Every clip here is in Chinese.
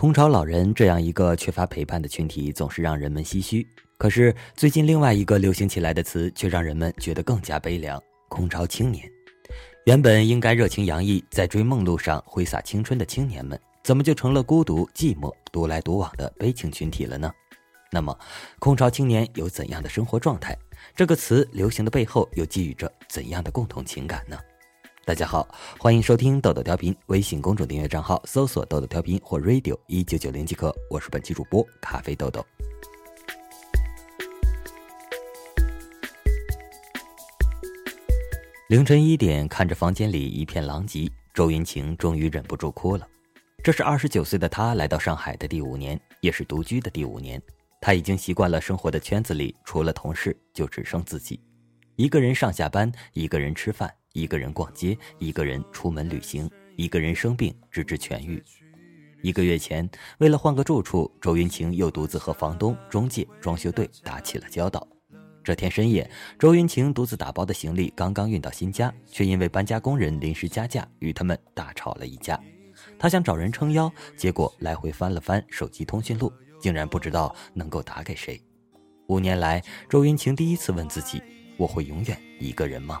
空巢老人这样一个缺乏陪伴的群体，总是让人们唏嘘。可是最近另外一个流行起来的词，却让人们觉得更加悲凉——空巢青年。原本应该热情洋溢，在追梦路上挥洒青春的青年们，怎么就成了孤独、寂寞、独来独往的悲情群体了呢？那么，空巢青年有怎样的生活状态？这个词流行的背后，又寄予着怎样的共同情感呢？大家好，欢迎收听豆豆调频，微信公众订阅账号搜索“豆豆调频”或 “radio 一九九零”即可。我是本期主播咖啡豆豆。凌晨一点，看着房间里一片狼藉，周云晴终于忍不住哭了。这是二十九岁的她来到上海的第五年，也是独居的第五年。她已经习惯了生活的圈子里，除了同事就只剩自己，一个人上下班，一个人吃饭。一个人逛街，一个人出门旅行，一个人生病，直至痊愈。一个月前，为了换个住处，周云晴又独自和房东、中介、装修队打起了交道。这天深夜，周云晴独自打包的行李刚刚运到新家，却因为搬家工人临时加价，与他们大吵了一架。他想找人撑腰，结果来回翻了翻手机通讯录，竟然不知道能够打给谁。五年来，周云晴第一次问自己：我会永远一个人吗？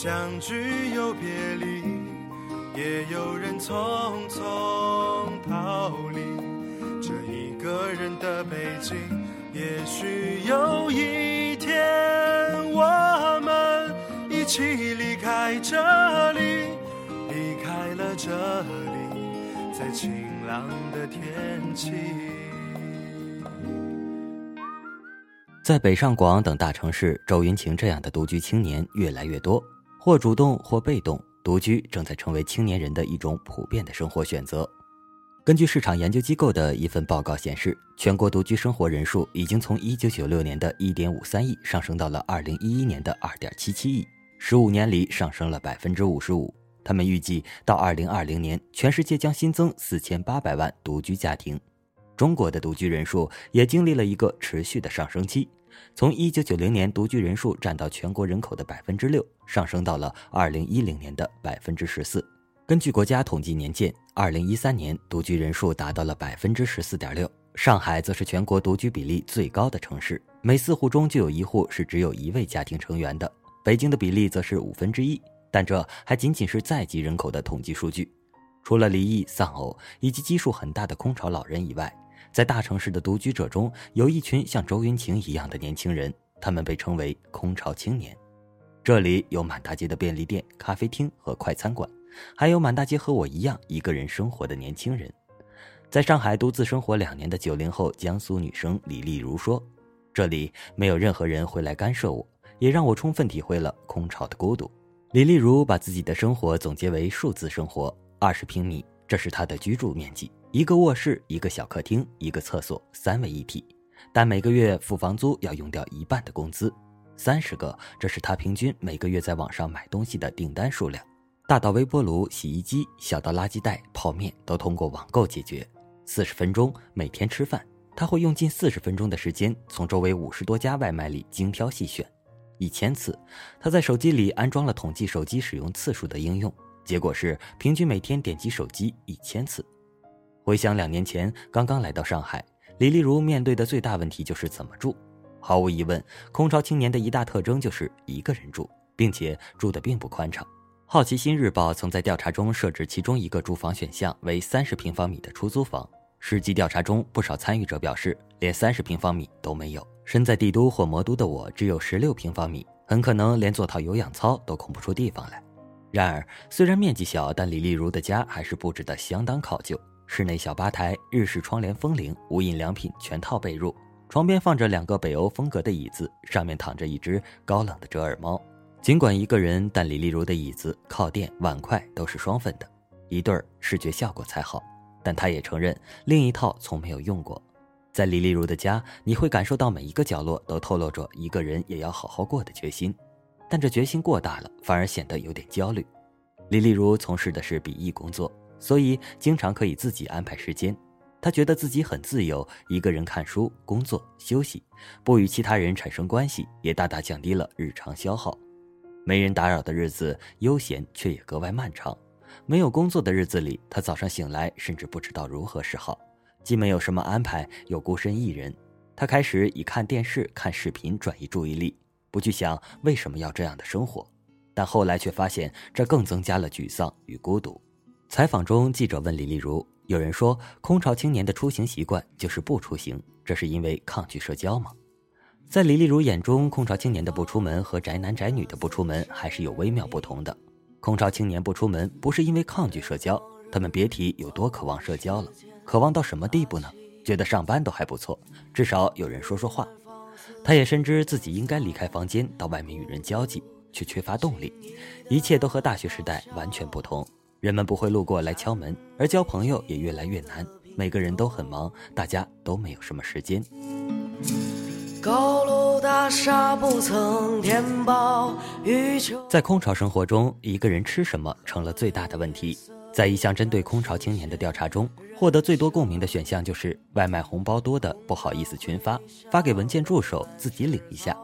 相聚又别离，也有人匆匆逃离这一个人的北京。也许有一天，我们一起离开这里，离开了这里，在晴朗的天气。在北上广等大城市，周云晴这样的独居青年越来越多，或主动或被动，独居正在成为青年人的一种普遍的生活选择。根据市场研究机构的一份报告显示，全国独居生活人数已经从1996年的1.53亿上升到了2011年的2.77亿，15年里上升了55%。他们预计到2020年，全世界将新增4800万独居家庭，中国的独居人数也经历了一个持续的上升期。从一九九零年独居人数占到全国人口的百分之六，上升到了二零一零年的百分之十四。根据国家统计年鉴，二零一三年独居人数达到了百分之十四点六。上海则是全国独居比例最高的城市，每四户中就有一户是只有一位家庭成员的。北京的比例则是五分之一，但这还仅仅是在籍人口的统计数据。除了离异、丧偶以及基数很大的空巢老人以外，在大城市的独居者中，有一群像周云晴一样的年轻人，他们被称为“空巢青年”。这里有满大街的便利店、咖啡厅和快餐馆，还有满大街和我一样一个人生活的年轻人。在上海独自生活两年的九零后江苏女生李丽如说：“这里没有任何人会来干涉我，也让我充分体会了空巢的孤独。”李丽如把自己的生活总结为数字生活：二十平米，这是她的居住面积。一个卧室，一个小客厅，一个厕所，三位一体，但每个月付房租要用掉一半的工资，三十个，这是他平均每个月在网上买东西的订单数量。大到微波炉、洗衣机，小到垃圾袋、泡面，都通过网购解决。四十分钟每天吃饭，他会用近四十分钟的时间从周围五十多家外卖里精挑细选。一千次，他在手机里安装了统计手机使用次数的应用，结果是平均每天点击手机一千次。回想两年前刚刚来到上海，李丽如面对的最大问题就是怎么住。毫无疑问，空巢青年的一大特征就是一个人住，并且住的并不宽敞。好奇心日报曾在调查中设置其中一个住房选项为三十平方米的出租房，实际调查中不少参与者表示连三十平方米都没有。身在帝都或魔都的我只有十六平方米，很可能连做套有氧操都空不出地方来。然而，虽然面积小，但李丽如的家还是布置得相当考究。室内小吧台、日式窗帘、风铃、无印良品全套被褥，床边放着两个北欧风格的椅子，上面躺着一只高冷的折耳猫。尽管一个人，但李丽如的椅子、靠垫、碗筷都是双份的，一对儿视觉效果才好。但她也承认，另一套从没有用过。在李丽如的家，你会感受到每一个角落都透露着一个人也要好好过的决心，但这决心过大了，反而显得有点焦虑。李丽如从事的是笔译工作，所以经常可以自己安排时间。他觉得自己很自由，一个人看书、工作、休息，不与其他人产生关系，也大大降低了日常消耗。没人打扰的日子，悠闲却也格外漫长。没有工作的日子里，他早上醒来甚至不知道如何是好，既没有什么安排，又孤身一人。他开始以看电视、看视频转移注意力，不去想为什么要这样的生活。但后来却发现，这更增加了沮丧与孤独。采访中，记者问李丽如：“有人说，空巢青年的出行习惯就是不出行，这是因为抗拒社交吗？”在李丽如眼中，空巢青年的不出门和宅男宅女的不出门还是有微妙不同的。空巢青年不出门，不是因为抗拒社交，他们别提有多渴望社交了。渴望到什么地步呢？觉得上班都还不错，至少有人说说话。他也深知自己应该离开房间，到外面与人交际，却缺乏动力。一切都和大学时代完全不同，人们不会路过来敲门，而交朋友也越来越难。每个人都很忙，大家都没有什么时间。高楼大厦不曾填饱欲求。在空巢生活中，一个人吃什么成了最大的问题。在一项针对空巢青年的调查中，获得最多共鸣的选项就是外卖红包多的不好意思群发，发给文件助手自己领一下。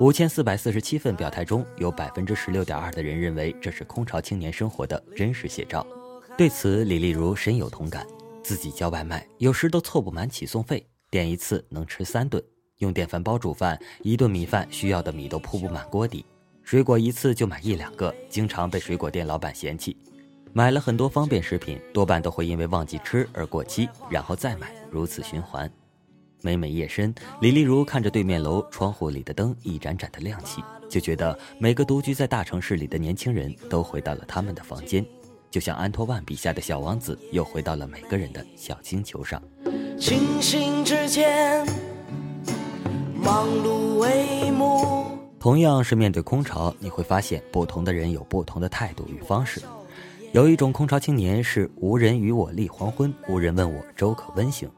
五千四百四十七份表态中，有百分之十六点二的人认为这是空巢青年生活的真实写照。对此，李丽如深有同感。自己叫外卖，有时都凑不满起送费，点一次能吃三顿。用电饭煲煮饭，一顿米饭需要的米都铺不满锅底。水果一次就买一两个，经常被水果店老板嫌弃。买了很多方便食品，多半都会因为忘记吃而过期，然后再买，如此循环。每每夜深，李丽如看着对面楼窗户里的灯一盏盏的亮起，就觉得每个独居在大城市里的年轻人都回到了他们的房间，就像安托万笔下的小王子又回到了每个人的小星球上。清醒之间。忙碌为幕。同样是面对空巢，你会发现不同的人有不同的态度与方式。有一种空巢青年是无人与我立黄昏，无人问我粥可温行。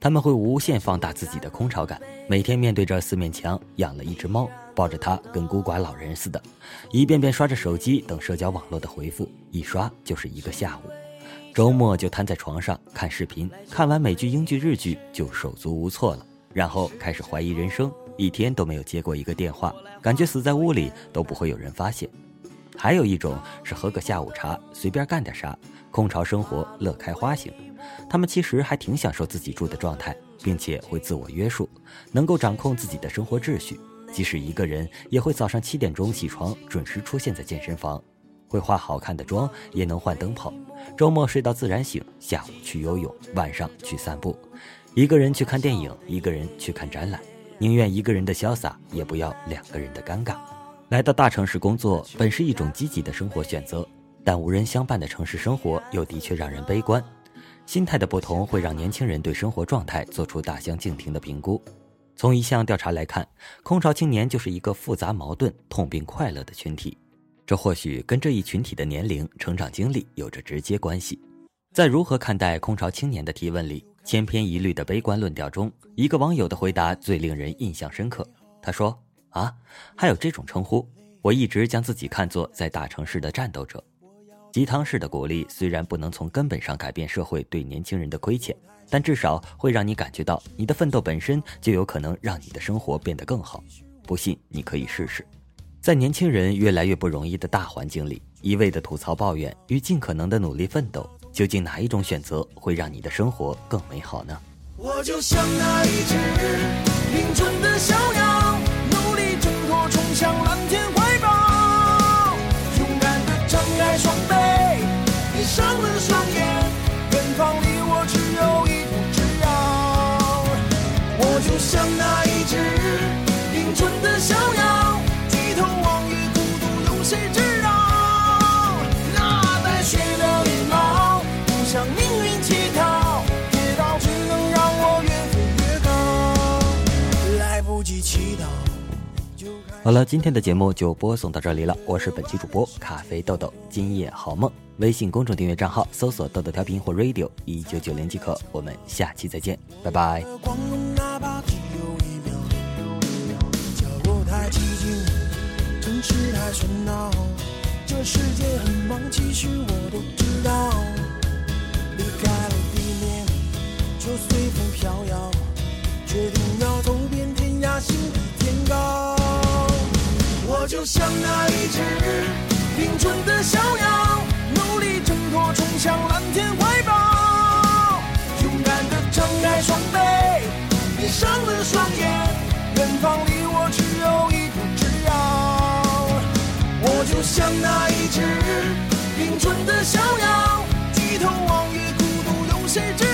他们会无限放大自己的空巢感，每天面对着四面墙，养了一只猫，抱着它跟孤寡老人似的，一遍遍刷着手机等社交网络的回复，一刷就是一个下午。周末就瘫在床上看视频，看完美剧、英剧、日剧就手足无措了。然后开始怀疑人生，一天都没有接过一个电话，感觉死在屋里都不会有人发现。还有一种是喝个下午茶，随便干点啥，空巢生活乐开花型。他们其实还挺享受自己住的状态，并且会自我约束，能够掌控自己的生活秩序。即使一个人，也会早上七点钟起床，准时出现在健身房，会化好看的妆，也能换灯泡。周末睡到自然醒，下午去游泳，晚上去散步。一个人去看电影，一个人去看展览，宁愿一个人的潇洒，也不要两个人的尴尬。来到大城市工作本是一种积极的生活选择，但无人相伴的城市生活又的确让人悲观。心态的不同会让年轻人对生活状态做出大相径庭的评估。从一项调查来看，空巢青年就是一个复杂矛盾、痛并快乐的群体。这或许跟这一群体的年龄、成长经历有着直接关系。在如何看待空巢青年的提问里。千篇一律的悲观论调中，一个网友的回答最令人印象深刻。他说：“啊，还有这种称呼？我一直将自己看作在大城市的战斗者。鸡汤式的鼓励虽然不能从根本上改变社会对年轻人的亏欠，但至少会让你感觉到你的奋斗本身就有可能让你的生活变得更好。不信，你可以试试。在年轻人越来越不容易的大环境里，一味的吐槽抱怨与尽可能的努力奋斗。”究竟哪一种选择会让你的生活更美好呢？我就像那一只林中的小鸟，努力挣脱，冲向蓝天闭上了双眼远方离我只有一步之遥我就像那一只林中的小鸟低头望月孤独有谁知道那白雪的羽毛不向命运乞讨跌倒只能让我越飞越高来不及祈祷就开好了今天的节目就播送到这里了我是本期主播咖啡豆豆今夜好梦。微信公众订阅账号搜索“豆豆调频”或 “radio 一九九零”即可。我们下期再见，拜拜。这世界很忙，其实我都知道。离开了地面，就随风飘摇，决定要走遍天涯，心比天高。我就像那一只冰中的小鸟，努力挣脱，冲向蓝天怀抱。勇敢地张开双臂，闭上了双眼，远方离我只有一步之遥。我就像那一只冰中的小鸟，低头望月，孤独有谁知？